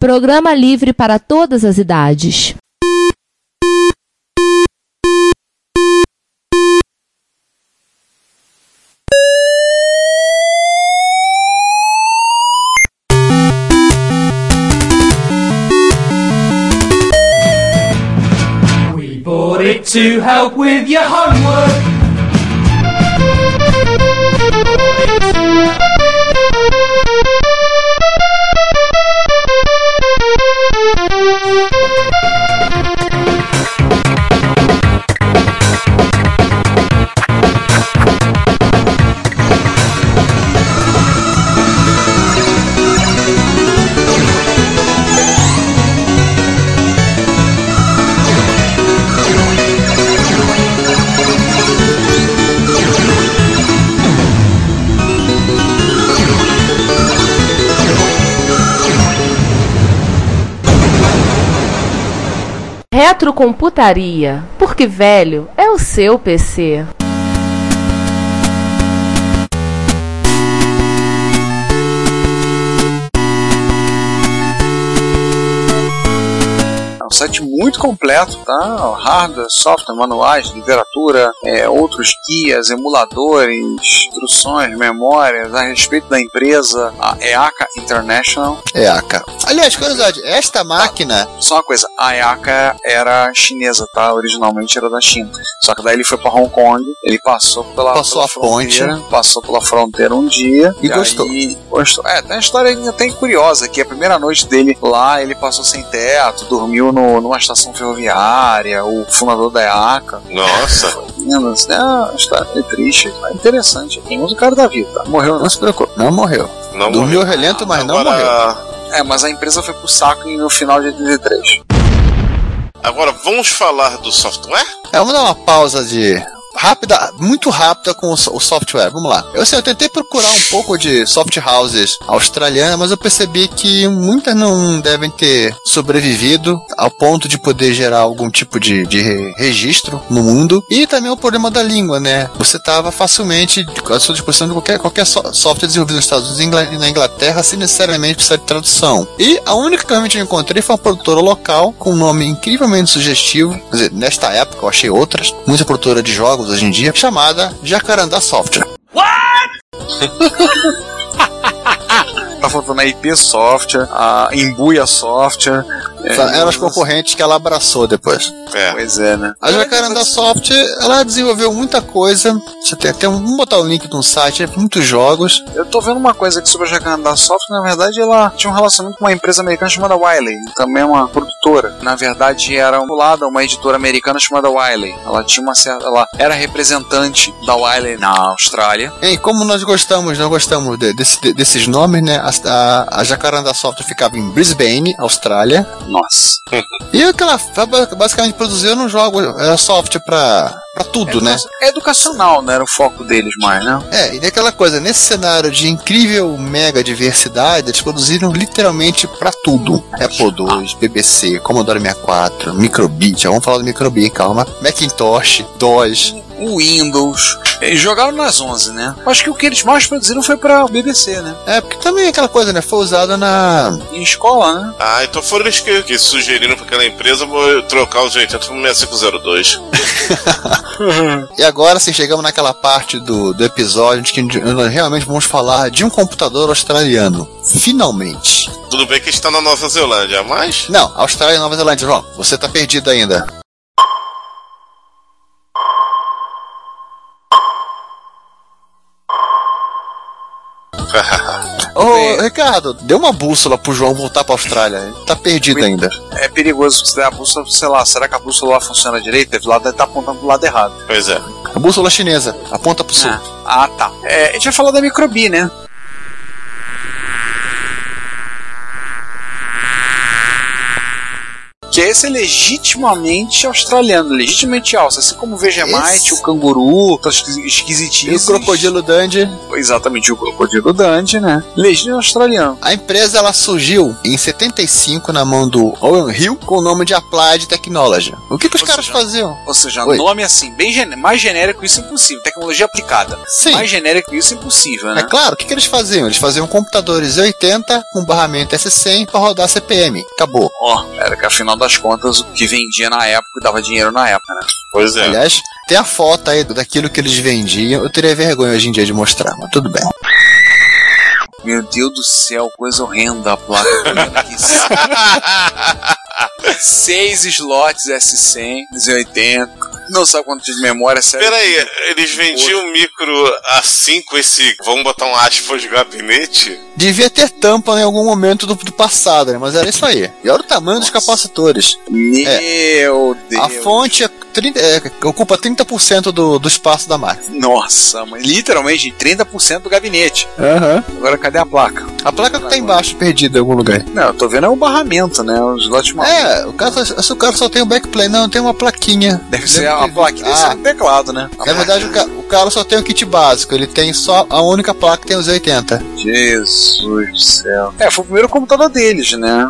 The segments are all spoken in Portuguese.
Programa livre para todas as idades. We bought it to help with your homework. Retrocomputaria, porque velho é o seu PC. Um site muito completo, tá? Hardware, software, manuais, literatura, é, outros guias, emuladores, instruções, memórias a respeito da empresa, a EACA International. EACA. Aliás, curiosidade, esta máquina. Só uma coisa, a EACA era chinesa, tá? Originalmente era da China. Só que daí ele foi para Hong Kong, ele passou pela, Passou pela a ponte. fronteira, passou pela fronteira um dia E gostou. aí gostou. É, tem uma história ainda até curiosa que a primeira noite dele lá, ele passou sem teto, dormiu no, numa estação ferroviária, o fundador da EACA. Nossa. Assim, é uma história meio triste, mas interessante. Tem outro cara da vida. Morreu Não se preocupe, não morreu. Não Dormiu relento, mas não morreu. Agora, É, mas a empresa foi pro saco no final de 83. agora vamos falar do software? É, vamos dar uma pausa de. Rápida, muito rápida com o o software. Vamos lá. Eu, assim, eu tentei procurar um pouco de soft houses australianas, mas eu percebi que muitas não devem ter sobrevivido ao ponto de poder gerar algum tipo de, de re- registro no mundo. E também o problema da língua, né? Você estava facilmente à sua disposição de qualquer, qualquer so- software desenvolvido nos Estados Unidos e na Inglaterra sem necessariamente precisar de tradução. E a única que realmente eu encontrei foi uma produtora local com um nome incrivelmente sugestivo. Quer dizer, nesta época eu achei outras, muita produtora de jogos hoje em dia, chamada Jacarandá Software. Tá faltando a IP Software, a Embuia Software. É, Eram as concorrentes que ela abraçou depois. É. Pois é, né? A Jacarandá Software, ela desenvolveu muita coisa. Você tem até um, vamos botar o link no site, é muitos jogos. Eu tô vendo uma coisa aqui sobre a Jacarandá Software. Na verdade, ela tinha um relacionamento com uma empresa americana chamada Wiley, também é uma produtora. Na verdade, era um lado uma editora americana chamada Wiley. Ela tinha uma certa, ela era representante da Wiley na Austrália. E como nós gostamos, nós gostamos de- desse- de- desses nomes, né? A, a, a Jacarandá Software ficava em Brisbane, Austrália. Nossa. E o que ela fa- basicamente produziu no jogo era software pra, pra tudo, né? É educacional, né? Era o foco deles mais, né? É, e aquela coisa, nesse cenário de incrível mega diversidade, eles produziram literalmente pra tudo. Apple II, BBC, Commodore 64, Microbit, vamos falar do Microbit, calma. Macintosh, DOS. O Windows. Eles jogaram nas 11, né? Acho que o que eles mais produziram foi pra BBC, né? É, porque também aquela coisa, né? Foi usada na. Em escola, né? Ah, então foram eles que, que sugeriram para aquela empresa vou trocar os 80 por 6502. E agora sim, chegamos naquela parte do, do episódio de que nós realmente vamos falar de um computador australiano. Finalmente. Tudo bem que está na Nova Zelândia, mas. Não, Austrália e Nova Zelândia, João. Você tá perdido ainda. Ô, Ricardo, dê uma bússola pro João voltar pra Austrália. Ele tá perdido ainda. É perigoso você der a bússola, sei lá, será que a bússola lá funciona direito? Deve lá deve estar apontando pro lado errado. Pois é. A bússola chinesa, aponta pro sul. Ah, tá. É, a gente vai falar da Microbi, né? Que esse é legitimamente australiano, legitimamente alça, assim como o Vegemite, Esse- o canguru, os E esquisitinhos. o Crocodilo Dundee. Exatamente, o crocodilo Dundee, né? Legítimo australiano. A empresa ela surgiu em 75 na mão do Owen Hill com o nome de Applied Technology. O que, que os Ou caras seja, faziam? Ou seja, Oi. nome assim, bem gen- mais genérico isso é impossível. Tecnologia aplicada. Sim. Mais genérico isso é impossível, né? É claro, o que, que eles faziam? Eles faziam computadores 80 com barramento S100 para rodar CPM. Acabou. Ó, era que afinal das contas o que vendia na época e dava dinheiro na época, né? Pois é. Aliás, tem a foto aí daquilo que eles vendiam. Eu teria vergonha hoje em dia de mostrar, mas tudo bem. Meu Deus do céu, coisa horrenda a placa. Seis slots S100, 280. Não sabe quanto de memória, sério. Peraí, eles vendiam micro assim com esse. Vamos botar um aspas de gabinete? Devia ter tampa em algum momento do, do passado, né? Mas era isso aí. E olha o tamanho dos Nossa. capacitores. Meu Deus. A fonte é 30, é, ocupa 30% do, do espaço da máquina. Nossa, mas literalmente 30% do gabinete. Agora cadê a placa? A placa que tá embaixo, perdida em algum lugar. Não, eu tô vendo é o barramento, né? Os maluco. É, o cara, só- o cara só tem o backplane, não, tem uma plaquinha. Deve ser a plaquinha, deve Ah, ser um teclado, né? Na verdade, o, ca- o cara só tem o kit básico, ele tem só a única placa que tem os 80. Jesus do céu. É, foi o primeiro computador deles, né?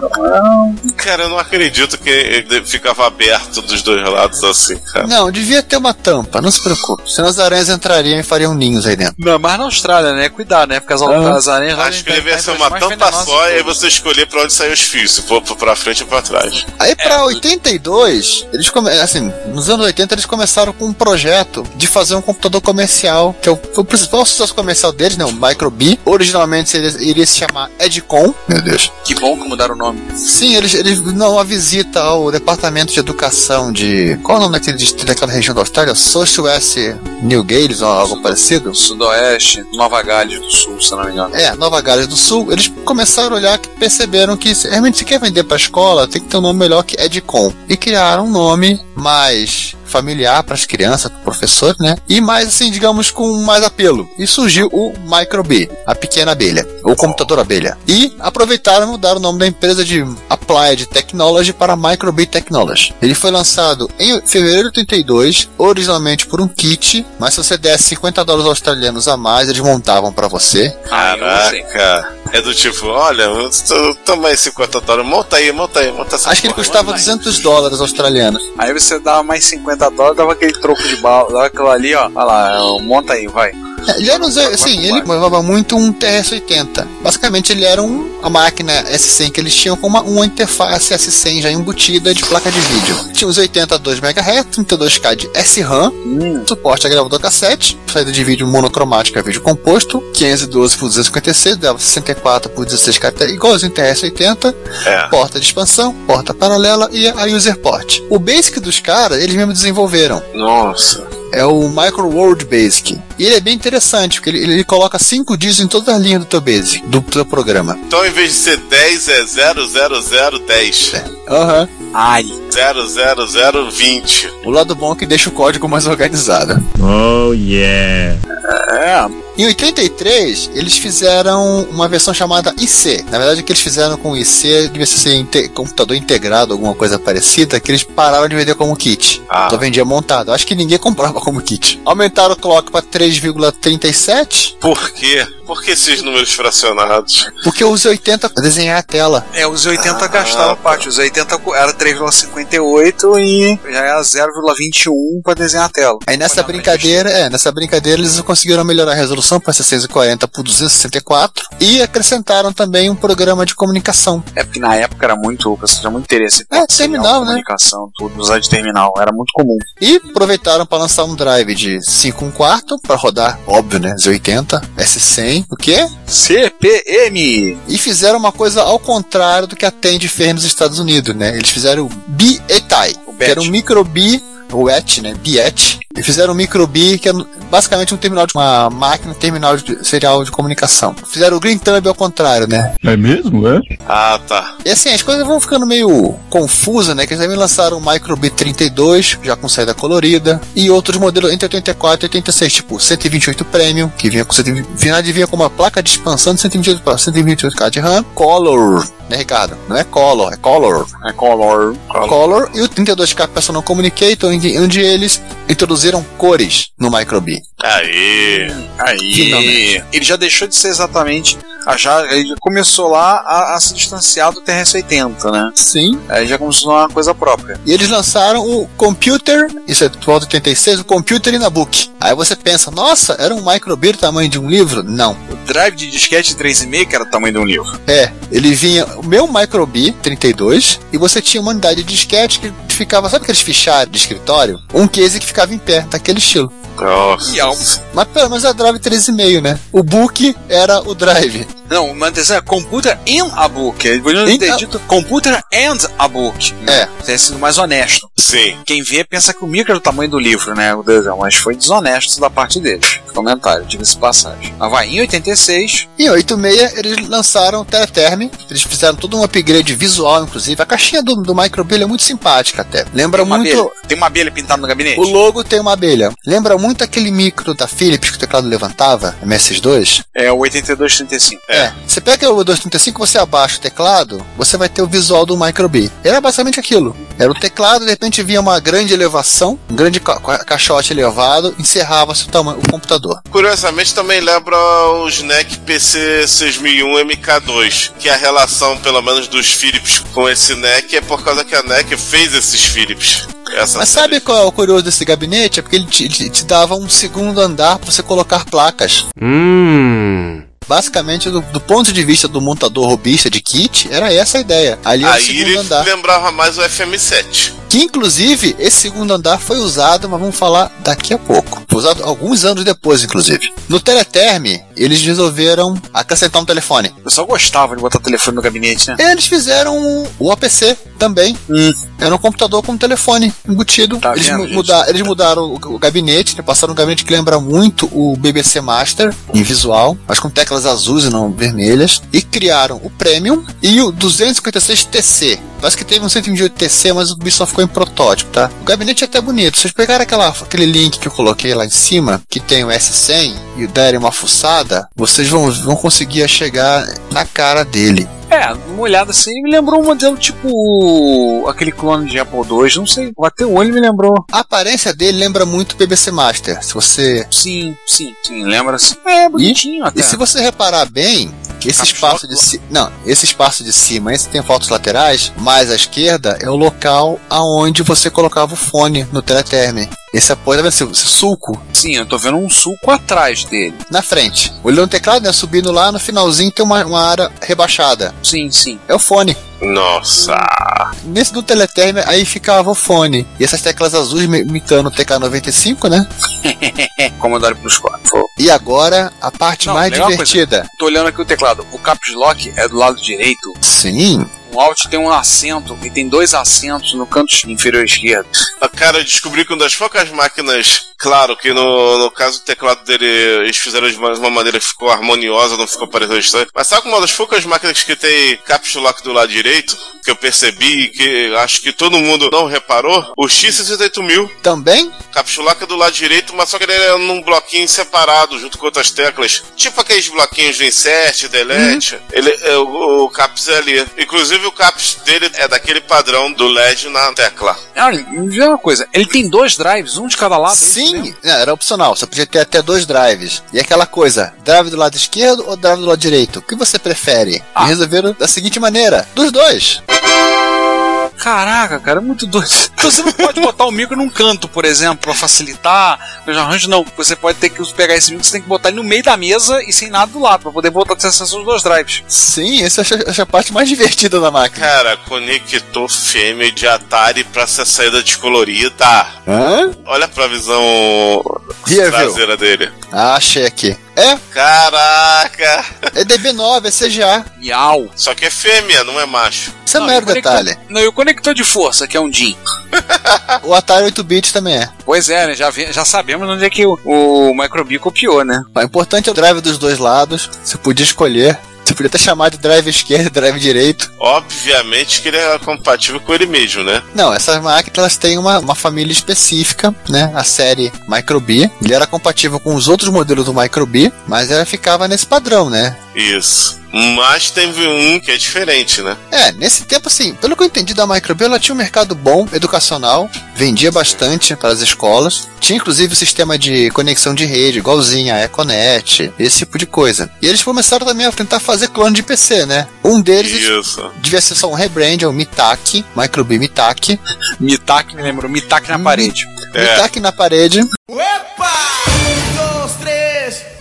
Cara, eu não acredito que ele ficava aberto dos dois lados assim, cara. Não, devia ter uma tampa, não se preocupe. Senão as aranhas entrariam e fariam ninhos aí dentro. Não, mas na Austrália, né? Cuidado, né? Porque as, Ah. as aranhas lá Acho que devia ser as uma tampa só e aí você escolher pra onde sair os fios, se for pra frente ou pra trás. Aí pra 82, eles come... assim, nos anos 80 eles começaram com um projeto de fazer um computador comercial, que é o, foi o principal sucesso comercial deles, né, o Micro-B. Originalmente iria, iria se chamar Edcom. Meu Deus. Que bom que mudaram o nome. Sim, eles, eles dão uma visita ao departamento de educação de. Qual é o nome daquele distrito daquela região da Austrália? Social S. New Gales ou algo parecido? Sudoeste, Nova Gales do Sul, se não me engano. É, Nova Gales do Sul, eles começaram a olhar que perceberam que realmente se quer vender para escola, tem que ter um nome melhor que Edcom. E criaram um nome mais familiar para as crianças, para o professor, né? E mais assim, digamos, com mais apelo. E surgiu o Micro-B, a pequena abelha, ou computador abelha. E aproveitaram e mudaram o nome da empresa de Applied Technology para Micro-B Technology. Ele foi lançado em fevereiro de 82, originalmente por um kit, mas se você desse 50 dólares australianos a mais, eles montavam para você. Caraca. É do tipo, olha, toma aí 50 dólares, monta aí, monta aí, monta essa Acho que ele custava 200 dólares australianos. Aí você dava mais 50 dólares, dava aquele troco de bala, dava aquilo ali, ó. Olha lá, monta aí, vai. É, Ele era um, assim, ele levava muito um TRS-80. Basicamente, ele era um, a máquina S100 que eles tinham com uma, uma interface S100 já embutida de placa de vídeo. Tinha os 82 MHz, 32K de SRAM, suporte a gravador cassete, saída de vídeo monocromática, vídeo composto, 512 por 256, dava 64 por 16 caracteres, igualzinho TRS-80, É. porta de expansão, porta paralela e a user port. O basic dos caras, eles mesmos desenvolveram. Nossa. É o Micro World Basic. E ele é bem interessante, porque ele, ele coloca cinco dígitos em todas as linhas do teu Basic, do teu programa. Então, em vez de ser 10, é 00010. Aham. Ai. 00020. O lado bom é que deixa o código mais organizado. Oh yeah. É. Em 83, eles fizeram uma versão chamada IC. Na verdade, o que eles fizeram com o IC devia ser inte computador integrado, alguma coisa parecida, que eles pararam de vender como kit. Ah. Só vendia montado. Acho que ninguém comprava como kit. Aumentaram o clock para 3,37. Por quê? Por que esses números fracionados? Porque eu usei 80 para desenhar a tela. É, os 80 ah, gastava tá. parte. Os 80 era 3,57 e já é 0,21 para desenhar a tela. Aí nessa brincadeira, é, nessa brincadeira eles conseguiram melhorar a resolução para 640 por 264 e acrescentaram também um programa de comunicação. É porque na época era muito, tinha muito interesse. É, terminal, né? Comunicação, tudo, usar de terminal, era muito comum. E aproveitaram para lançar um drive de 5 1 quarto para rodar, óbvio, né, Z80, S100, o que? CPM! E fizeram uma coisa ao contrário do que atende Tandy nos Estados Unidos, né? Eles fizeram o o que era um BET. Micro B, o ET, né? BET, e fizeram um microbi, que é basicamente um terminal de uma máquina terminal de serial de comunicação. Fizeram o Green Thumb ao contrário, né? É mesmo, é? Ah, tá. E assim, as coisas vão ficando meio confusas, né? Que eles também lançaram o Microbi 32, já com saída colorida, e outros modelos entre 84 e 86, tipo 128 Premium, que vinha com 120, final vinha com uma placa de expansão de 128 para 128K de RAM, Color, né, Ricardo? Não é Color, é Color. É color. Color e o 32K Personal Communicator, onde, onde eles introduziram cores no Microbi. Aí. Aí. Finalmente. Ele já deixou de ser exatamente. a Já, ele começou lá a, a se distanciar do TRS-80, né? Sim. Aí já começou uma coisa própria. E eles lançaram o Computer, isso é volta 86, o Computer in a Book. Aí você pensa, nossa, era um microbeer do tamanho de um livro? Não. O drive de disquete 3,5 que era o tamanho de um livro. É, ele vinha o meu microbi 32 e você tinha uma unidade de disquete que ficava, sabe aqueles fichários de escritório? Um case que ficava em pé, daquele estilo. Nossa. E. Mas pelo menos é drive 3,5, né? O book era o drive. Não, atenção, é computer in a book. Ele podia ter dito computer and a book. É. Ter sido mais honesto. Sim. Quem vê pensa que o micro é do tamanho do livro, né? O desenho, mas foi desonesto da parte deles. Comentário, diga-se passagem. Mas vai, em 86, Em 86 eles lançaram o Teleterm, eles fizeram todo um upgrade visual, inclusive. A caixinha do, do microbi é muito simpática até. Lembra tem uma, muito. abelha, tem uma abelha pintada no gabinete? O logo tem uma abelha. Lembra muito aquele micro da Philips que o teclado levantava, MS2? É o 8235. É. Você pega o 235, você abaixa o teclado, você vai ter o visual do microbi. Era basicamente aquilo. Era o teclado, de repente vinha uma grande elevação, um grande ca ca- caixote elevado, encerrava-se o, tamanho- o computador. Curiosamente também lembra o SNEC PC 6001 MK2, que a relação, pelo menos, dos Philips com esse NEC é por causa que a NEC fez esses Philips. Essa Mas série. sabe qual é o curioso desse gabinete? É porque ele te, te- te dava um segundo andar para você colocar placas. Hum. Basicamente, do, do ponto de vista do montador robista de kit, era essa a ideia. Ali o Aí ele andar. lembrava mais o FM7. Que inclusive esse segundo andar foi usado, mas vamos falar daqui a pouco. Foi usado alguns anos depois, inclusive. No Teleterm, eles resolveram acrescentar um telefone. O pessoal gostava de botar telefone no gabinete, né? Eles fizeram o APC também. Hum. Era um computador com telefone embutido. Tá eles, vendo, muda- eles mudaram o, o gabinete, né? passaram um gabinete que lembra muito o BBC Master em visual, mas com teclas azuis e não vermelhas. E criaram o Premium e o 256TC. Parece que teve um 128TC, mas o bicho só ficou em protótipo, tá? O gabinete é até bonito. Vocês pegaram aquela, aquele link que eu coloquei lá em cima, que tem o S100, e derem uma fuçada, vocês vão, vão conseguir chegar na cara dele. É, uma olhada assim, me lembrou um modelo tipo aquele clone de Apple II, não sei, bateu o olho e me lembrou. A aparência dele lembra muito o BBC Master. Se você Sim, sim, sim, lembra assim. É, bonitinho até. E se você reparar bem, esse espaço de cima. Não, esse espaço de cima, esse tem fotos laterais, mais à esquerda é o local aonde você colocava o fone no teleterm. Esse apoio, tá vendo esse, esse sulco Sim, eu tô vendo um sulco atrás dele. na frente. Olhando o teclado, né? Subindo lá, no finalzinho tem uma, uma área rebaixada. Sim, sim. É o fone. Nossa. Nesse do teleterm, aí ficava o fone. E essas teclas azuis me- imitando o TK95, né? Commodore Plus 4. E agora, a parte Não, mais divertida. Tô olhando aqui o teclado. O Caps Lock é do lado direito. Sim, O Alt tem um assento e tem dois assentos no canto inferior esquerdo. Cara, eu descobri que uma das poucas máquinas, claro que no, no caso do teclado dele, eles fizeram de uma, uma maneira que ficou harmoniosa, não ficou parecendo estranho. Mas sabe uma das poucas máquinas que tem caps lock do lado direito, que eu percebi e que acho que todo mundo não reparou? O X68000. também Caps lock é do lado direito, mas só que ele é num bloquinho separado, junto com outras teclas. Tipo aqueles bloquinhos de insert, delete. Ele, é, o, o caps é ali. Inclusive o caps dele é daquele padrão do LED na tecla. Ah, me vê uma coisa. Ele tem dois drives, um de cada lado. é Sim, é, era opcional. Você podia ter até dois drives. E aquela coisa, drive do lado esquerdo ou drive do lado direito? O que você prefere? Ah. E resolveram da seguinte maneira: dos dois. Caraca, cara, é muito doido. Então você não pode botar o micro num canto, por exemplo, pra facilitar. Eu já arranjo, não. Você pode ter que pegar esse micro, você tem que botar ele no meio da mesa e sem nada do lado, pra poder botar acesso aos dois drives. Sim, essa acho a parte mais divertida da máquina. Cara, conectou fêmea de Atari pra ser saída descolorida. Hã? Olha pra visão Here, viu? traseira dele. Ah, achei aqui. É, Caraca! é DB9, é CGA. Miau. Só que é fêmea, não é macho. Isso é Não, conector- detalhe. Não, e o conector de força, que é um DIN. O Atari 8-bit também é. Pois é, né? Já, vi- já sabemos onde é que o, o Microbi copiou, né? O importante é o drive dos dois lados. Você podia escolher. Você podia até chamar de drive esquerdo e drive direito. Obviamente que ele é compatível com ele mesmo, né? Não, essas máquinas elas têm uma, uma família específica, né? A série Microbi. Ele era compatível com os outros modelos do Microbi, mas ela ficava nesse padrão, né? Isso. Mas teve um que é diferente, né? É, nesse tempo, assim, pelo que eu entendi da Microbi, ela tinha um mercado bom, educacional, vendia bastante para as escolas. Tinha inclusive o sistema de conexão de rede, igualzinho a Econet, esse tipo de coisa. E eles começaram também a tentar fazer clone de PC, né? Um deles Isso. devia ser só um rebrand, é o Mitaki, Microbi Mitaki. Mitak me lembrou, Mitak na parede. É. Mitaki na parede.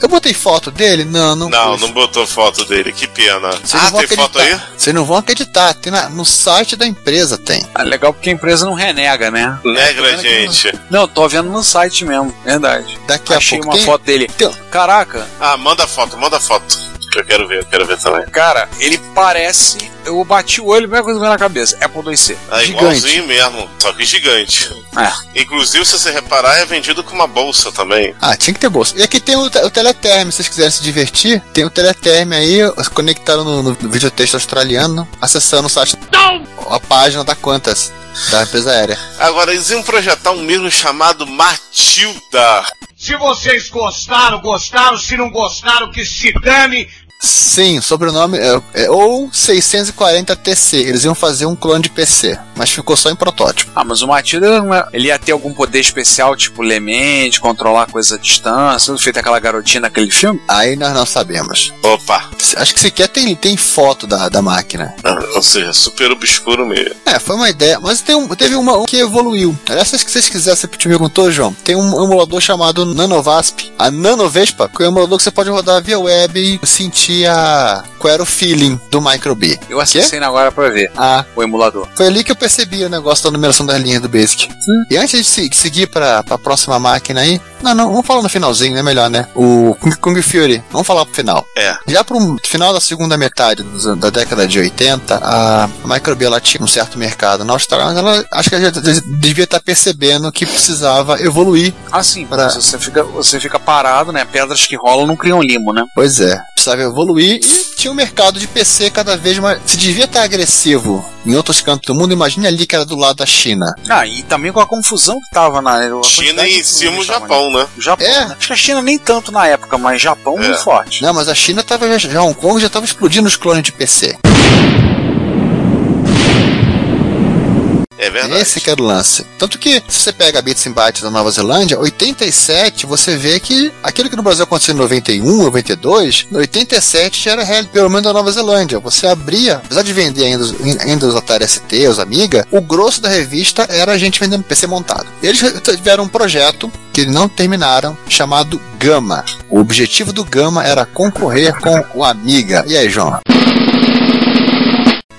Eu botei foto dele? Não, não. Não, pus. não botou foto dele, que pena. Vocês ah, não vão tem foto aí? acreditar. Vocês não vão acreditar. Tem na- no site da empresa tem. Ah, legal porque a empresa não renega, né? Negra, gente. Não, tô vendo no site mesmo, verdade. Daqui Achei a pouco uma tem- foto dele. tem- Caraca, Ah, manda foto, manda foto. Eu quero ver, eu quero ver também. cara, ele parece. Eu bati o olho, a primeira coisa que veio na cabeça. Apple 2C. Ah, Gigante. igualzinho mesmo, só que gigante. É. Inclusive, se você reparar, é vendido com uma bolsa também. Ah, tinha que ter bolsa. E aqui tem o, o Teleterm, se vocês quiserem se divertir, tem o Teleterm aí, se conectaram no, no videotexto australiano, acessando o site. Não! A página da Quantas, da empresa aérea. Agora, eles iam projetar um mesmo chamado Matilda. Se vocês gostaram, gostaram. Se não gostaram, que se dane. Sim, o sobrenome é, é ou 640TC. Eles iam fazer um clone de PC, mas ficou só em protótipo. Ah, mas o Matilda não é- ele ia ter algum poder especial, tipo Lemente, controlar coisa à distância, tudo feito aquela garotinha naquele filme? Aí nós não sabemos. Opa, Acho que sequer tem, tem foto da, da máquina. Ah, ou seja, super obscuro mesmo. É, foi uma ideia, mas tem um, teve uma que evoluiu. Essas que vocês quiserem, você te perguntou, João. Tem um emulador chamado NanoVasp. A NanoVespa, que é um emulador que você pode rodar via web e sentir qual era o feeling do Microbi. Eu acessei agora pra ver Ah, o emulador. foi ali que eu percebi o negócio da numeração das linhas do Basic. E antes de se- seguir para a próxima máquina aí, não, não, vamos falar no finalzinho, é melhor, né? O Kung, Kung Fury, vamos falar pro final. É. Já pro final da segunda metade da década de 80, a Microbi ela tinha um certo mercado na Austrália, mas ela acho que ela devia estar percebendo que precisava evoluir. Ah, sim, Pra- você, fica, você fica parado, né? Pedras que rolam não criam limo, né? Pois é, precisava evoluir e tinha um mercado de PC cada vez mais. Se devia estar agressivo em outros cantos do mundo, imagine ali que era do lado da China. Ah, e também com a confusão que tava na. a China e em cima o coisa que tava, Japão, né? né? O Japão, É. né? Acho que a China nem tanto na época, mas Japão É. muito forte. Não, mas a China tava já, já Hong Kong já estava explodindo os clones de PC. É verdade. Esse que era o lance. Tanto que, se você pega Bits and Bytes da Nova Zelândia, 87, você vê que aquilo que no Brasil aconteceu em 91, 92, no 87 já era pelo menos da Nova Zelândia. Você abria, apesar de vender ainda, ainda os Atari ST, os Amiga, o grosso da revista era a gente vendendo PC montado. Eles tiveram um projeto que não terminaram, chamado Gama. O objetivo do Gama era concorrer com o Amiga. E aí, João?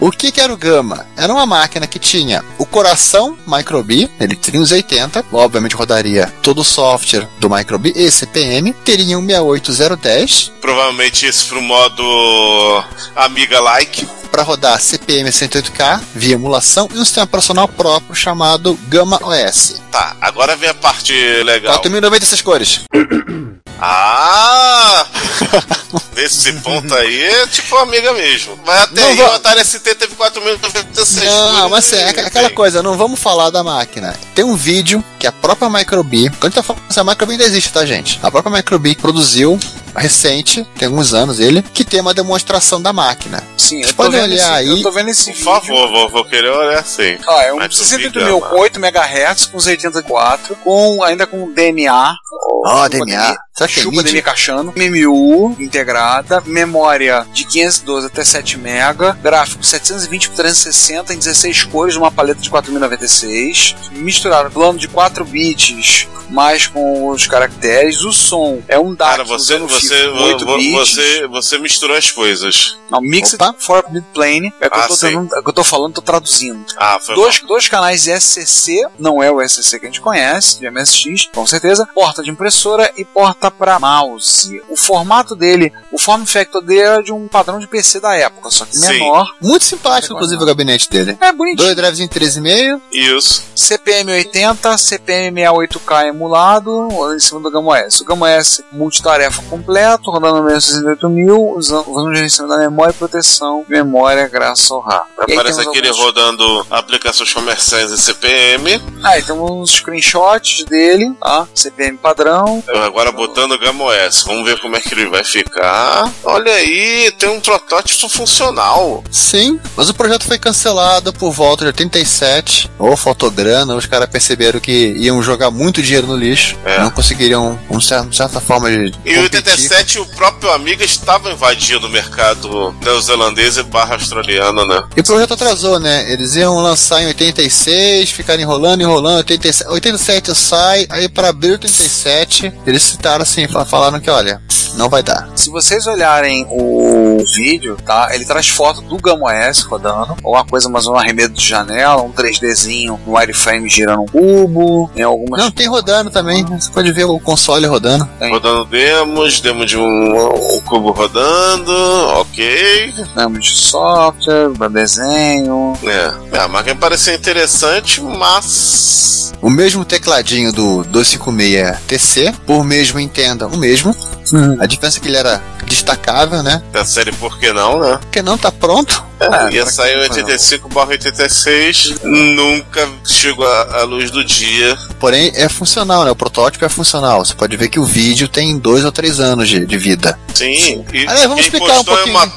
O que, que era o Gama? Era uma máquina que tinha o coração Microbi, ele teria uns 80, obviamente rodaria todo o software do Microbi e CPM, teria um 68010 Provavelmente isso pro modo Amiga Like. para rodar CPM 108K via emulação e um sistema operacional próprio chamado Gama OS. Tá, agora vem a parte legal. 4096 cores. Ah! Nesse ponto aí é tipo amiga mesmo. Vai até Não aí, vou- o Atari ST teve 4.096. Não, mas assim, é aqu- aquela coisa, não vamos falar da máquina. Tem um vídeo que a própria Microbi, quando a gente tá falando assim, a Microbi ainda existe, tá, gente? A própria Microbi produziu, recente, tem alguns anos ele, que tem uma demonstração da máquina. Sim, Vocês eu tô, podem vendo olhar esse, aí. eu tô vendo esse Por favor, vou, vou querer olhar assim. Ah, é um Mas 68 o mil Gama. com 8 MHz, com os 84, com, ainda com DNA. Ó, DNA. Será é Chupa MIDI? DMI Cachano, MMU integrada, memória de 512 até 7 MB, gráfico 720 por 360 em 16 cores, uma paleta de 4096, misturado plano de 4 bits, mais com os caracteres, o som é um DAC Cara, você, usando você, fio com 8 vo- bits. você, você misturou as coisas. Não, Mixed Opa. for Mid Plane, é o que, Ah, eu tô tentando- é que eu tô falando, tô traduzindo. Ah, foi Dois, dois canais SCC, não é o SCC que a gente conhece, de MSX, com certeza. Porta de impressora e porta para mouse. O formato dele, o form factor dele era de um padrão de PC da época, só que Sim. menor. Muito simpático, inclusive, o gabinete dele. É bonitinho. Dois drives em 13,5. Isso. CPM 80, CPM 68K emulado em cima do Gama S. O Gama S multitarefa completo, rodando no 68000, usando, usando gerenciamento da memória e proteção memória graças ao RAM. E aí Parece temos aquele alguns- rodando aplicações comerciais em CPM. Ah, e temos uns screenshots dele, tá? CPM padrão. Agora botando o Gama OS. Vamos ver como é que ele vai ficar. Olha aí, tem um protótipo funcional. Sim, mas o projeto foi cancelado por volta de 87. Ou fotograna, os caras perceberam que iam jogar muito dinheiro no lixo. É. Não conseguiriam, um certo, certa forma de. Em competir. 87, o próprio Amiga estava invadindo o mercado neozelandês e barra australiano, né? E o projeto atrasou, né? Eles iam lançar em 86, ficaram enrolando, enrolando, 87, 87 sai, aí para abril de 87, eles citaram assim, fa- falaram que, olha, não vai dar. Se vocês olharem o vídeo, tá? Ele traz foto do Gama S rodando, ou uma coisa mais um arremedo de janela, um 3Dzinho, um wireframe girando um cubo, tem algumas Não, tem rodando também, você pode ver o console rodando. Tem. Rodando demos, demo de um, um cubo rodando, ok. nomes de software, pra desenho. É, a máquina parecia interessante, mas. O mesmo tecladinho do 256 TC, por mesmo entenda, o mesmo. A diferença é que ele era destacável, né? Da série Por que não, né? Porque não tá pronto. É, Ia pra sair em quem não 85 86, nunca chegou à luz do dia. Porém, é funcional, né? O protótipo é funcional. Você pode ver que o vídeo tem dois ou três anos de, de vida. Sim, e, Aliás, vamos quem explicar um é pouquinho. uma-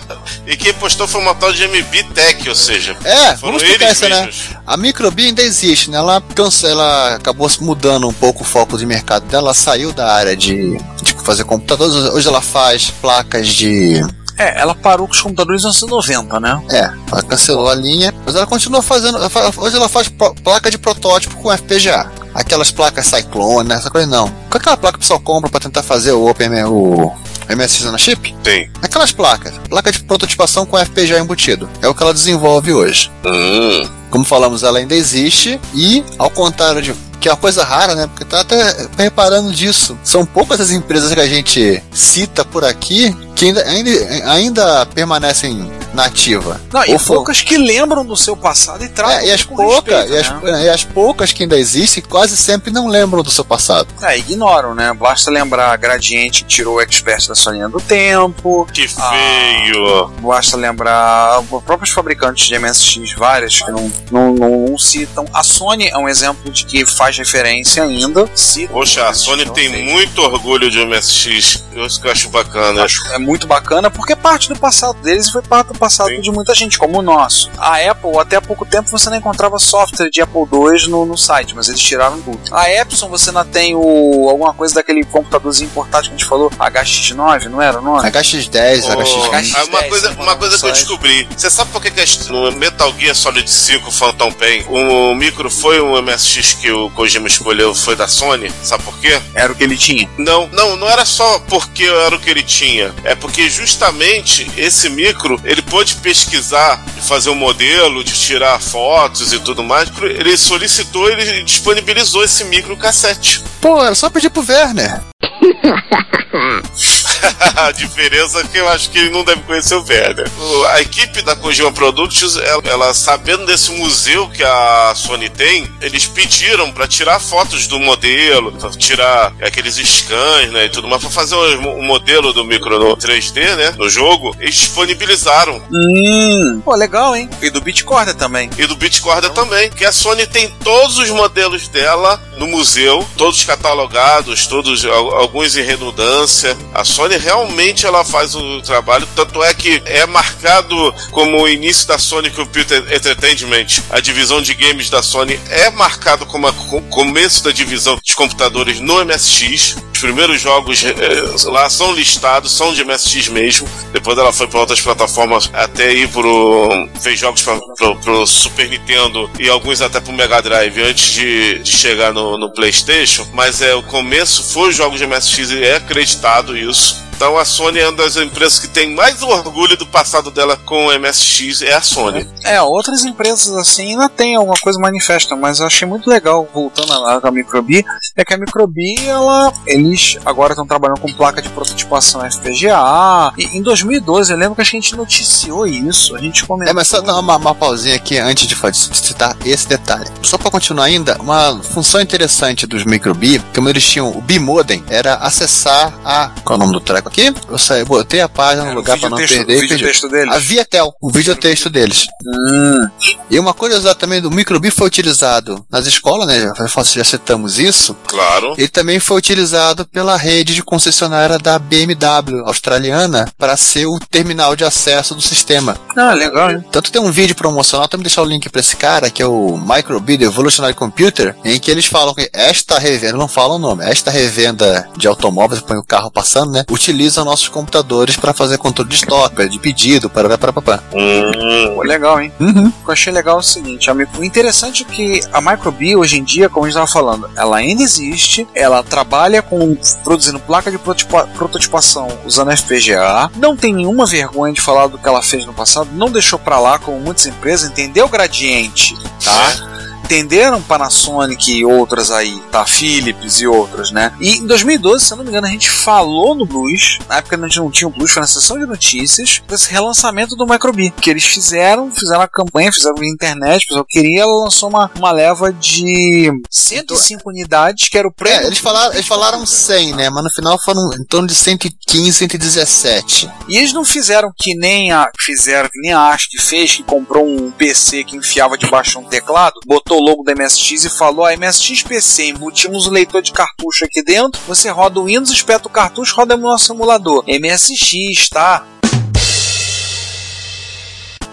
e quem postou foi uma tal de MB Tech, ou seja, É, foram vamos explicar essa, né? A Microbi ainda existe, né? Ela, cansa, ela acabou se mudando um pouco o foco de mercado dela, ela saiu da área de, de fazer computadores. Hoje ela faz placas de. É, ela parou com os computadores nos anos 90, né? É, ela cancelou a linha, mas ela continua fazendo. ela Hoje ela faz placa de protótipo com FPGA. Aquelas placas Cyclone, né? essa coisa não. Com aquela placa que o pessoal compra pra tentar fazer o Open o MSX na chip? Tem. Aquelas placas, placa de prototipação com FPGA embutido. É o que ela desenvolve hoje. Hum, Como falamos, ela ainda existe e, ao contrário de. Que é uma coisa rara, né? Porque tá até reparando disso. São poucas as empresas que a gente cita por aqui que ainda, ainda, ainda permanecem na ativa. Não, e Ou for- poucas que lembram do seu passado e tratam É, e as poucas, respeito, e, as, né? e as poucas que ainda existem quase sempre não lembram do seu passado. É, ignoram, né? Basta lembrar a Gradiente que tirou o Expert da sua linha do tempo. que Ah. feio. Basta lembrar os próprios fabricantes de MSX, várias que não, não, não, não citam. A Sony é um exemplo de que faz referência ainda. Cita Poxa, a Sony Não tem sei. muito orgulho de MSX. Isso que eu acho bacana. Acho é muito bacana porque é parte do passado deles e foi parte do passado Sim. de muita gente, como o nosso. A Apple, até há pouco tempo, você não encontrava software de Apple II no, no site, mas eles tiraram tudo. A Epson, você ainda tem o, alguma coisa daquele computadorzinho portátil que a gente falou, HX9, não era o nome? HX10, Oh, HX20. ah, uma coisa, uma coisa que eu descobri. Você sabe por que, que a- no Metal Gear Solid 5 Phantom Pain o micro foi um MSX que o Kojima escolheu, foi da Sony? Sabe por quê? Era o que ele tinha. Não, não, não era só porque era o que ele tinha. É porque justamente esse micro, ele pôde pesquisar, de fazer um modelo, de tirar fotos e tudo mais. Ele solicitou, ele disponibilizou esse micro cassete. Pô, era só pedir pro Werner. a diferença é que eu acho que ele não deve conhecer o Werner. A equipe da Kojima Productions, ela, ela, sabendo desse museu que a Sony tem, eles pediram pra tirar fotos do modelo, pra tirar aqueles scans, né, e tudo mais, pra fazer o, o modelo do micro no 3D, né, no jogo, eles disponibilizaram. Hum, pô, legal, hein? E do Bitcorder também. E do Bitcorder também, que a Sony tem todos os modelos dela no museu, todos catalogados, todos al- alguns em redundância. A Sony realmente ela faz o trabalho, tanto é que é marcado como o início da Sony Computer Entertainment, a divisão de games da Sony é marcado como o começo da divisão de computadores no MSX. Primeiros jogos eh, lá são listados, são de MSX mesmo. Depois ela foi para outras plataformas, até ir pro. fez jogos para pro, pro Super Nintendo e alguns até pro Mega Drive antes de, de chegar no, no PlayStation. Mas é o começo foi jogos de MSX e é acreditado isso. Então a Sony é uma das empresas que tem mais orgulho do passado dela com o MSX, é a Sony. É, outras empresas assim ainda tem alguma coisa manifesta, mas eu achei muito legal, voltando à, Microbi, é que a Microbi, ela, eles agora estão trabalhando com placa de prototipação FPGA. E em 2012, eu lembro que a gente noticiou isso, a gente comentou. É, mas só dar uma, uma pausinha aqui antes de citar esse detalhe. Só pra continuar ainda, uma função interessante dos microbi, como eles tinham o bimodem, era acessar a. Qual é o nome do treco aqui? Eu saí, botei a página no Era o lugar pra não videotexto- perder. o perdi. videotexto deles? A Vietel, o videotexto deles. Hum, E uma curiosidade também do microbi foi utilizado nas escolas, né? Já, já citamos isso. Claro. Ele também foi utilizado pela rede de concessionária da BMW australiana para ser o terminal de acesso do sistema. ah, legal, hein? Tanto tem um vídeo promocional, também deixar o link para esse cara, que é o Microbit Evolutionary Computer, em que eles falam que esta revenda, não falam o nome, esta revenda de automóveis, põe o carro passando, né? Utiliza nossos computadores para fazer controle de estoque, de pedido, para para para Hum, Pô, legal, hein? Uhum. O que eu achei legal é o seguinte, a mi- o interessante é que a Microbi hoje em dia, como a gente estava falando, ela ainda existe, ela trabalha com produzindo placa de prototipa- prototipação usando FPGA, não tem nenhuma vergonha de falar do que ela fez no passado, não deixou pra lá como muitas empresas, entendeu o gradiente, tá? Entenderam Panasonic e outras aí, tá? Philips e outras, né? E em 2012, se eu não me engano, a gente falou no Blues, na época a gente não tinha o Blues, foi na sessão de notícias, desse relançamento do Microbi, que eles fizeram, fizeram a campanha, fizeram na internet, o pessoal queria, ela lançou uma, uma leva de 105 unidades, que era o prêmio. É, eles falaram, eles falaram 100, né? Mas no final foram em torno de 115, 117. E eles não fizeram que nem a fizeram que nem a Ast fez, que comprou um PC que enfiava debaixo de um teclado, botou o logo da MSX e falou: a MSX PC, embutimos o leitor de cartucho aqui dentro, você roda o Windows, espeta o cartucho, roda o nosso emulador. MSX, tá?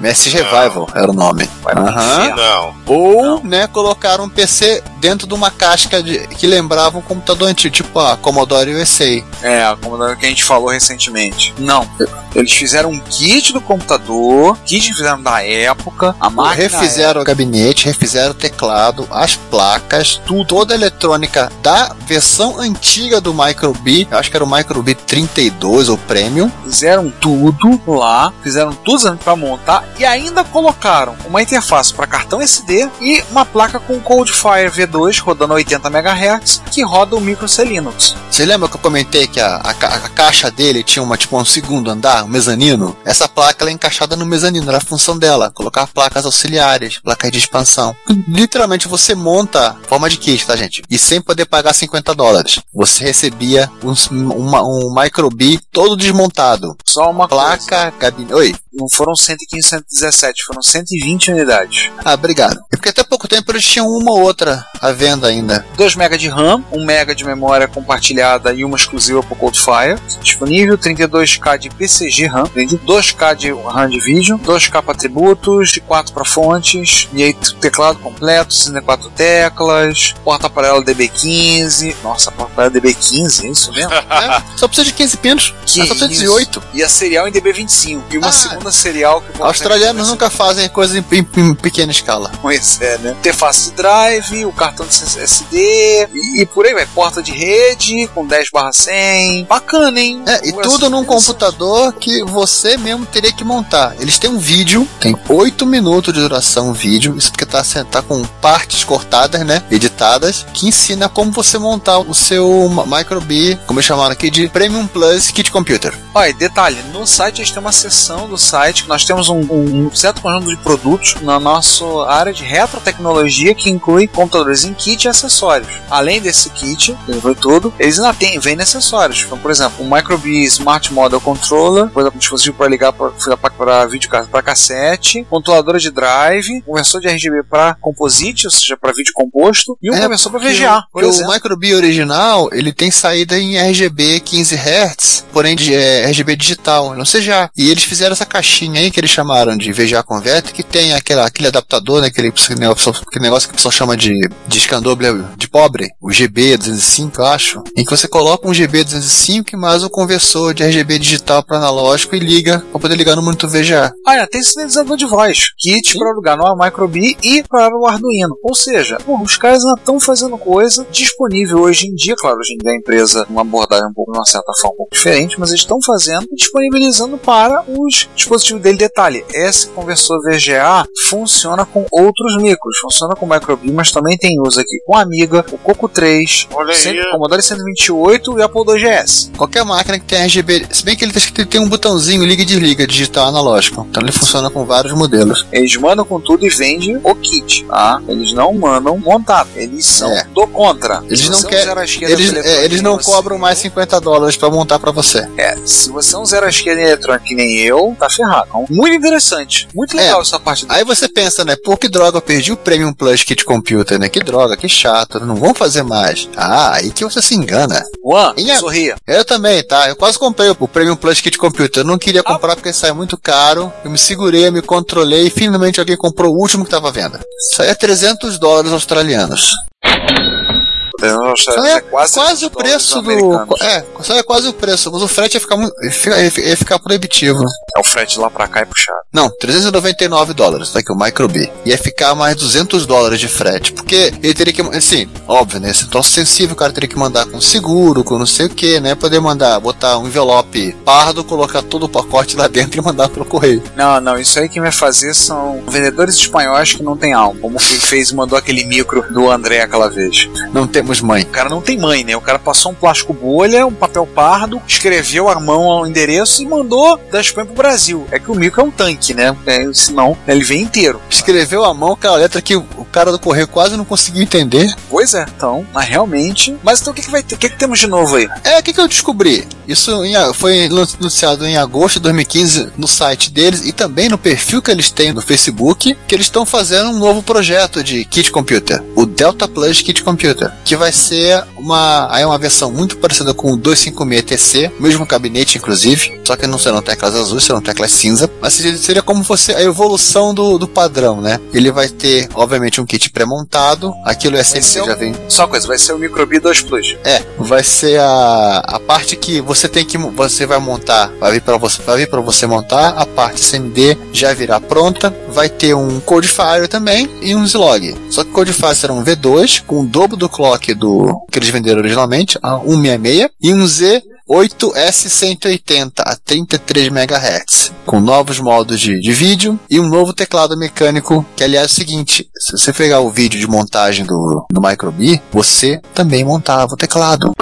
MS Revival era o nome. Aham. não. Ou, né, colocaram um PC dentro de uma casca de, que lembrava um computador antigo, tipo a Commodore USA. É, como que a gente falou recentemente. Não. Eles fizeram um kit do computador, kit que fizeram da época, a máquina. refizeram o gabinete, refizeram o teclado, as placas, tudo, toda a eletrônica da versão antiga do Microbi, acho que era o Microbi 32 ou Premium. fizeram tudo lá, fizeram tudo para montar e ainda colocaram uma interface para cartão SD e uma placa com Coldfire V2 rodando a 80 MHz que roda o micro C Linux. Você lembra que eu comentei que a, a a caixa dele tinha uma, tipo, um segundo andar, um mezanino? Essa placa ela é encaixada no mezanino, era a função dela, colocar placas auxiliares, placas de expansão. Literalmente você monta forma de kit, tá, gente? E sem poder pagar 50 dólares. Você recebia um, uma- um Microbi todo desmontado. Só uma coisa, Placa, gabinete. Oi. não foram 115, 117, foram 120 unidades. Ah, obrigado. Porque até pouco tempo eles tinham uma ou outra à venda ainda. 2 MB de RAM, 1 MB de memória compartilhada e uma exclusiva para Coldfire. Disponível 32K de PCG RAM, 2K de RAM de vídeo, 2K para atributos, 4 para fontes, e aí teclado completo, 64 teclas, porta-aparelho DB15. Nossa, porta-aparelho DB15, é isso mesmo? É, só precisa de 15 pinos. Que Ah, só precisa de 18. E a serial em DB25. E uma Ah. segunda serial que Australianos nunca fazem coisas em, em- em pequena escala. Pois é, né? Interface de drive, o cartão de SSD e, e por aí vai. Porta de rede com 10 barra 100. Bacana, hein? É, e tudo num computador que você mesmo teria que montar. Eles têm um vídeo, tem 8 minutos de duração o vídeo, isso porque tá, tá com partes cortadas, né? Editadas, que ensina como você montar o seu Microbi, como chamaram aqui, de Premium Plus Kit Computer. Olha, detalhe, no site a gente tem uma seção do site que nós temos um, um- um certo conjunto de produtos na nossa área de retrotecnologia que inclui computadores em kit e acessórios. Além desse kit, que foi tudo, eles ainda têm, vêm acessórios. Então, por exemplo, um Microbi Smart Model Controller, um dispositivo para ligar para vídeo para cassete, controladora de drive, conversor de RGB para composite, ou seja, para vídeo composto, e um É, conversor para VGA, o- por exemplo. O Microbi original, ele tem saída em RGB 15 Hz, porém de é, RGB digital, não seja. E eles fizeram essa caixinha aí que eles chamaram de VGA Converter, que tem aquela, aquele adaptador, né, aquele, negócio- aquele negócio que o pessoal chama de de escandobler de pobre, o GB205, eu acho, em que você coloca um GB205 e mais o conversor de RGB digital para analógico e liga para poder ligar no monitor VGA. Ah, é, tem sinalizador de voz, kit para ligar no Microbi e para o Arduino. Ou seja, os caras ainda estão fazendo coisa disponível hoje em dia, claro, hoje em dia a empresa uma abordagem um pouco, de uma certa forma, um pouco diferente, mas eles estão fazendo e disponibilizando para os dispositivos dele. Detalhe, esse conversor VGA funciona com outros micros, funciona com Microbi, mas também tem uso aqui com a Amiga, o Coco 3, Olha aí. o Commodore 128 e o Apple IIgs. Qualquer máquina que tem RGB, se bem que ele tá tem um botãozinho liga e desliga digital analógico, então ele funciona com vários modelos. Eles mandam com tudo e vendem o kit, tá? Eles não mandam montado. Eles são É. do contra. Eles não querem, eles, é, eletrônica, eles não você- cobram mais 50 dólares para montar para você. É, se você é um zero à esquerda em eletrônica que nem eu, tá ferrado. Então, muito interessante. Muito legal É. essa parte Aí você pensa, né? Pô, que droga, eu perdi o Premium Plus Kit Computer, né? Que droga, que chato, não vão fazer mais. Ah, aí que você se engana. Juan, a- sorria. Eu também, tá? Eu quase comprei o Premium Plus Kit Computer. Eu não queria comprar porque saiu muito caro. Eu me segurei, eu me controlei e finalmente alguém comprou o último que tava à venda. Saía 300 dólares australianos. Só é quase, 30 o preço do. americanos. É, só é quase o preço, mas o frete ia ficar, muito, ia ficar, ia ficar proibitivo. É o frete lá pra cá e puxado. Não, 399 dólares, tá aqui o Microbi. Ia ficar mais 200 dólares de frete, porque ele teria que, assim, óbvio, né, esse troço sensível, o cara teria que mandar com seguro, com não sei o que, né, poder mandar, botar um envelope pardo, colocar todo o pacote lá dentro e mandar pelo correio. Não, não, isso aí quem vai fazer são vendedores espanhóis que não tem alma. Como que fez e mandou aquele micro do André aquela vez. Não mãe. O cara não tem mãe, né? O cara passou um plástico bolha, um papel pardo, escreveu a mão ao endereço e mandou da Espanha pro Brasil. É que o micro é um tanque, né? É, senão ele vem inteiro. Escreveu à mão aquela letra que cara do correio quase não conseguiu entender. Pois é, então, mas realmente. Mas então o que, que vai ter? O que, que temos de novo aí? É, o que, que eu descobri? Isso em foi anunciado em agosto de 2015 no site deles e também no perfil que eles têm no Facebook, que eles estão fazendo um novo projeto de kit computer, o Delta Plus Kit Computer, que vai ser uma, aí uma versão muito parecida com o 256 TC, mesmo gabinete inclusive, só que não serão teclas azuis, serão teclas cinza, mas seria, seria como fosse a evolução do, do padrão, né? Ele vai ter, obviamente, um kit pré-montado, aquilo é sempre ser já um- vem Só uma coisa, vai ser o Microbi 2 Plus. é, vai ser a, a parte que você tem que você vai montar, vai vir para você, vai vir para você montar, a parte CMD já virá pronta, vai ter um Codefire também e um Zlog. Só que o Codefire será um V2 com o dobro do clock do que eles venderam originalmente, a 166 e um Z 8S180 a 33 MHz, com novos modos de, de vídeo e um novo teclado mecânico, que aliás é o seguinte, se você pegar o vídeo de montagem do, do Microbi, você também montava o teclado.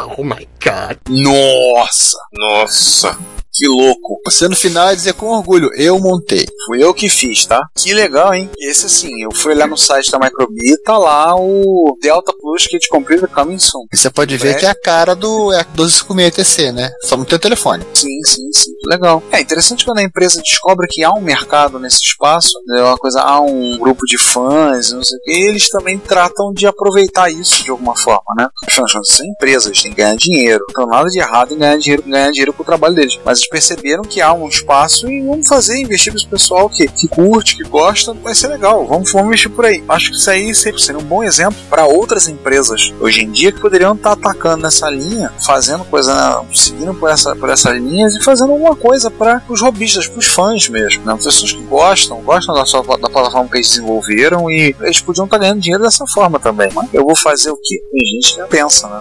Nossa, Nossa. Que louco. Você no final ia dizer com orgulho, eu montei. Fui eu que fiz, tá? Que legal, hein? Esse assim, eu fui lá no site da Microbi, tá lá o Delta Plus Kit Computer Coming Soon. E você pode ver É. que é a cara do é 1256 TC, né? Só não tem o telefone. Sim, sim, sim. Legal. É interessante quando a empresa descobre que há um mercado nesse espaço, é uma coisa, há um grupo de fãs, não sei o que, eles também tratam de aproveitar isso de alguma forma, né? Afinal, são empresas, têm que ganhar dinheiro. Então nada de errado em ganhar dinheiro, ganhar dinheiro com o trabalho deles. Mas eles perceberam que há um espaço e vamos fazer, investir para esse pessoal que, que curte, que gosta, vai ser legal. Vamos, vamos investir por aí. Acho que isso aí seria um bom exemplo para outras empresas hoje em dia que poderiam estar atacando nessa linha, fazendo coisa, seguindo por, essa, por essas linhas e fazendo alguma coisa para os robistas, para os fãs mesmo. Né? Pessoas que gostam, gostam da, sua, da plataforma que eles desenvolveram e eles podiam estar ganhando dinheiro dessa forma também. Mas eu vou fazer o que? Tem gente que pensa, né?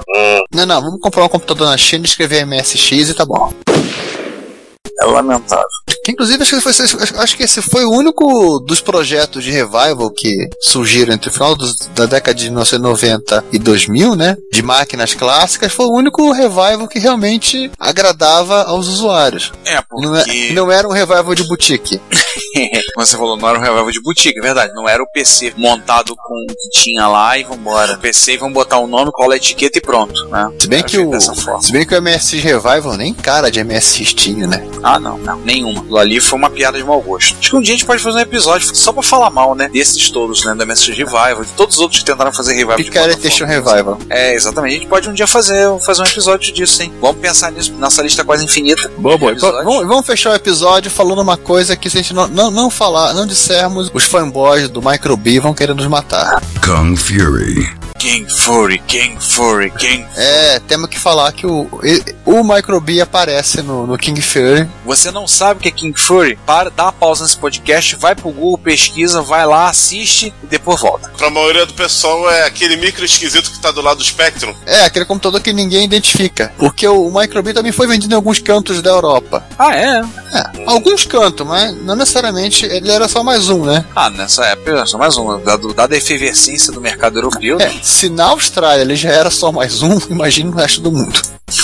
Não, não, vamos comprar um computador na China, escrever MSX e tá bom. É lamentável. Que, inclusive, acho que, foi, acho- que esse foi o único dos projetos de revival que surgiram entre o final da década de 1990 e 2000, né? De máquinas clássicas, foi o único revival que realmente agradava aos usuários. É, Não, é- porque. não era um revival de boutique. Como você falou, não era um revival de boutique, é verdade. Não era o PC montado com o que tinha lá e vambora. O PC e vamos botar o nome, cola a etiqueta e pronto, né? Se bem, Era que o, se bem que o MSX Revival nem cara de MSX tinha, né? Ah, não, não, nenhuma. Aquilo ali foi uma piada de mau gosto. Acho que um dia a gente pode fazer um episódio só pra falar mal, né? Desses todos, né? Do MSX Revival, de todos os outros que tentaram fazer revival. Picaretation. Revival. É, exatamente. A gente pode um dia fazer, fazer um episódio disso, hein? Vamos pensar nisso. Nossa lista é quase infinita. Boa, boa. Episódio. Vamos, vamos fechar o episódio falando uma coisa que se a gente não, não, não falar, não dissermos, os fanboys do Microbi vão querer nos matar. Kung Fury. King Fury, King Fury, King É, temos que falar que o, o Microbe aparece no, no King Fury. Você não sabe o que é King Fury? Para, dá uma pausa nesse podcast, vai pro Google, pesquisa, vai lá, assiste e depois volta. Pra maioria do pessoal é aquele micro esquisito que tá do lado do Spectrum. É, aquele computador que ninguém identifica. Porque o Microbe também foi vendido em alguns cantos da Europa. Ah, é? É, alguns cantos, mas não necessariamente ele era só mais um, né? Ah, nessa época era só mais um. Dado, dada a efervescência do mercado europeu. É, se na Austrália ele já era só mais um, imagine o resto do mundo.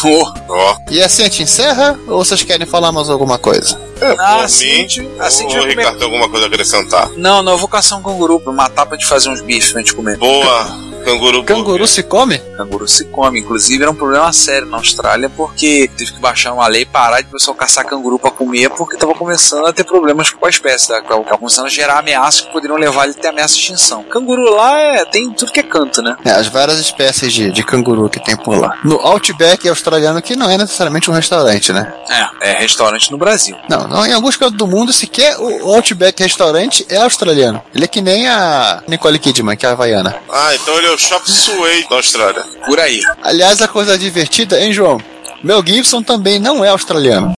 Oh. Ó. E assim a gente encerra ou vocês querem falar mais alguma coisa? Ah, Por assim, mim, tipo- assim o Ricardo tem alguma coisa a acrescentar. Não, não, eu vou caçar um canguru pra matar pra gente fazer uns bifes pra gente comer. Boa, canguru. Canguru se come? Canguru se come. Inclusive, era um problema sério na Austrália, porque teve que baixar uma lei e parar de o pessoal caçar canguru pra comer, porque tava começando a ter problemas com a espécie. Tá? Tava começando a gerar ameaças que poderiam levar ele a ter ameaça de extinção. Canguru lá é, tem tudo que é canto, né? É, as várias espécies de, de canguru que tem por lá. No Outback australiano, que não é necessariamente um restaurante, né? É, é restaurante no Brasil. Não, não, em alguns cantos do mundo, sequer o Outback restaurante é australiano. Ele é que nem a Nicole Kidman, que é havaiana. Ah, então ele o Shop Sway da Austrália. Por aí. Aliás, a coisa divertida, hein, João? Mel Gibson também não é australiano.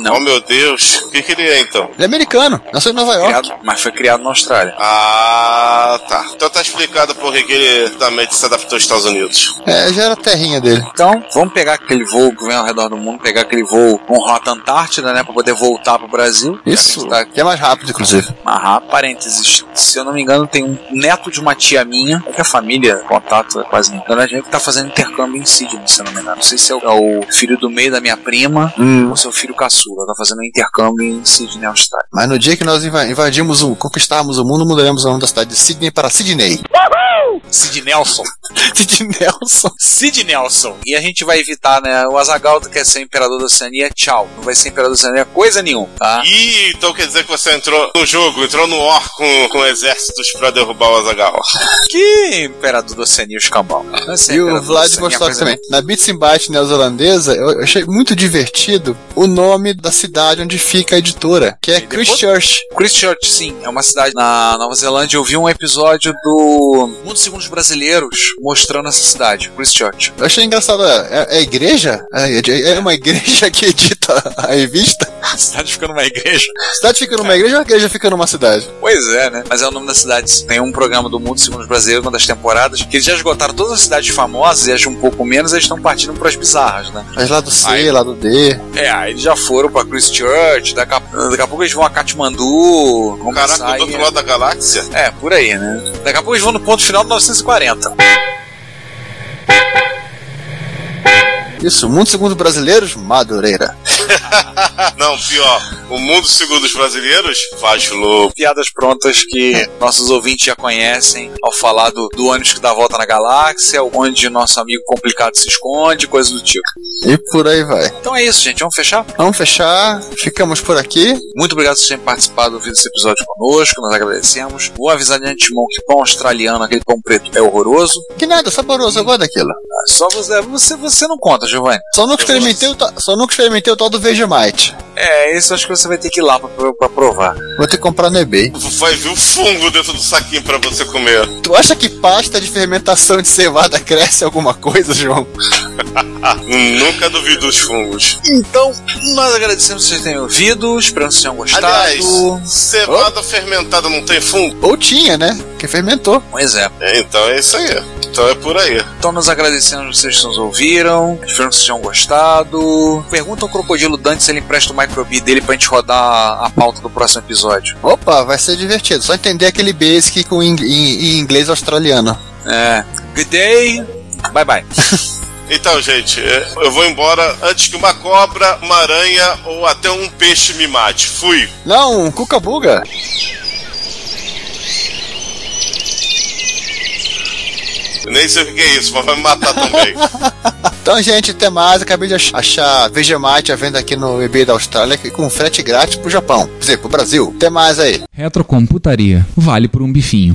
Não. Oh meu Deus, o que, que ele é então? Ele é americano, nasceu em Nova York. Criado, mas foi criado na Austrália. Ah, tá. Então tá explicado por que ele também se adaptou aos Estados Unidos. É, já era a terrinha dele. Então, vamos pegar aquele voo que vem ao redor do mundo, pegar aquele voo com rota Antártida, né, pra poder voltar pro Brasil. Isso, tá que é mais rápido, inclusive. Amarrar, parênteses. Se eu não me engano, tem um neto de uma tia minha, é que a família, contato é quase não. Dona gente que tá fazendo intercâmbio em Sydney, se eu não me engano. Não sei se é o, é o filho do meio da minha prima ou se é o filho caçula. Tá fazendo um intercâmbio em Sydney, Austrália. Mas no dia que nós inva- invadimos o, conquistarmos o mundo, mudaremos o nome da cidade de Sydney para Sydney. Sid Nelson. Sid Nelson. Sid Nelson. E a gente vai evitar, né? O Azagal quer ser imperador da Oceania, tchau. Não vai ser imperador da Oceania coisa nenhuma, tá? Ih, então quer dizer que você entrou no jogo, entrou no War com, com exércitos pra derrubar o Azagal. Que imperador da Oceania, o escambau. É E o imperador da Vladivostok também. Na Bits and Bytes neozelandesa, eu achei muito divertido o nome da cidade onde fica a editora, que é Christchurch. Christchurch, sim, é uma cidade na Nova Zelândia. Eu vi um episódio do Mundo Segundo brasileiros mostrando essa cidade, Christchurch. Eu achei engraçado, é, é, é igreja? É, é, é, uma igreja que edita a revista? A cidade fica numa igreja. A cidade fica numa é. igreja ou a igreja fica numa cidade? Pois é, né? Mas é o nome da cidade. Tem um programa do Mundo Segundo Brasileiro, uma das temporadas, que eles já esgotaram todas as cidades famosas e as um pouco menos, eles estão partindo para as bizarras, né? As lá do C, aí, lá do D. É, aí eles já foram pra Christchurch, daqui a, daqui a pouco eles vão a Katmandu. Caraca, do outro lado da galáxia? É, por aí, né? Daqui a pouco eles vão no ponto final do 900 1940. Isso, Mundo Segundo Brasileiros, Madureira. Não, pior. O mundo segundo os brasileiros faz louco. Piadas prontas que nossos ouvintes já conhecem ao falar do, do ônibus que dá a volta na galáxia, onde nosso amigo complicado se esconde, coisa do tipo. E por aí vai. Então é isso, gente. Vamos fechar? Vamos fechar, ficamos por aqui. Muito obrigado por vocês terem participado do vídeo desse episódio conosco, nós agradecemos. Vou avisar de antemão que pão australiano, aquele pão preto, é horroroso. Que nada, saboroso, eu gosto daquilo. Só você, você, você não conta, Giovanni. Só nunca experimentei o, ta- só nunca experimentei o tal do Vegemite. É, isso acho que você vai ter que ir lá pra, pra- pra provar. Vou ter que comprar no eBay. Vai vir um fungo dentro do saquinho pra você comer. Tu acha que pasta de fermentação de cevada cresce alguma coisa, João? Nunca duvido dos fungos. Então, nós agradecemos que vocês tenham ouvido, esperamos que vocês tenham gostado. Aliás, cevada fermentada não tem fungo? Ou tinha, né? Que fermentou. Pois é. É, então é isso aí. Então é por aí. Então nós agradecemos vocês que nos ouviram. Que vocês tenham gostado. Pergunta ao Crocodilo Dante se ele empresta o microbi dele pra gente rodar a pauta do próximo episódio. Opa, vai ser divertido. Só entender aquele basic com ing- em, em inglês australiano. É. Good day. Bye bye. Então, gente, é, eu vou embora antes que uma cobra, uma aranha ou até um peixe me mate. Fui. Não, um cuca-buga. Eu nem sei o que é isso, mas vai me matar também. Então, gente, até mais. Acabei de ach- achar Vegemite à venda aqui no eBay da Austrália com frete grátis pro Japão. Quer dizer, pro Brasil. Até mais aí. Retrocomputaria. Vale por um bifinho.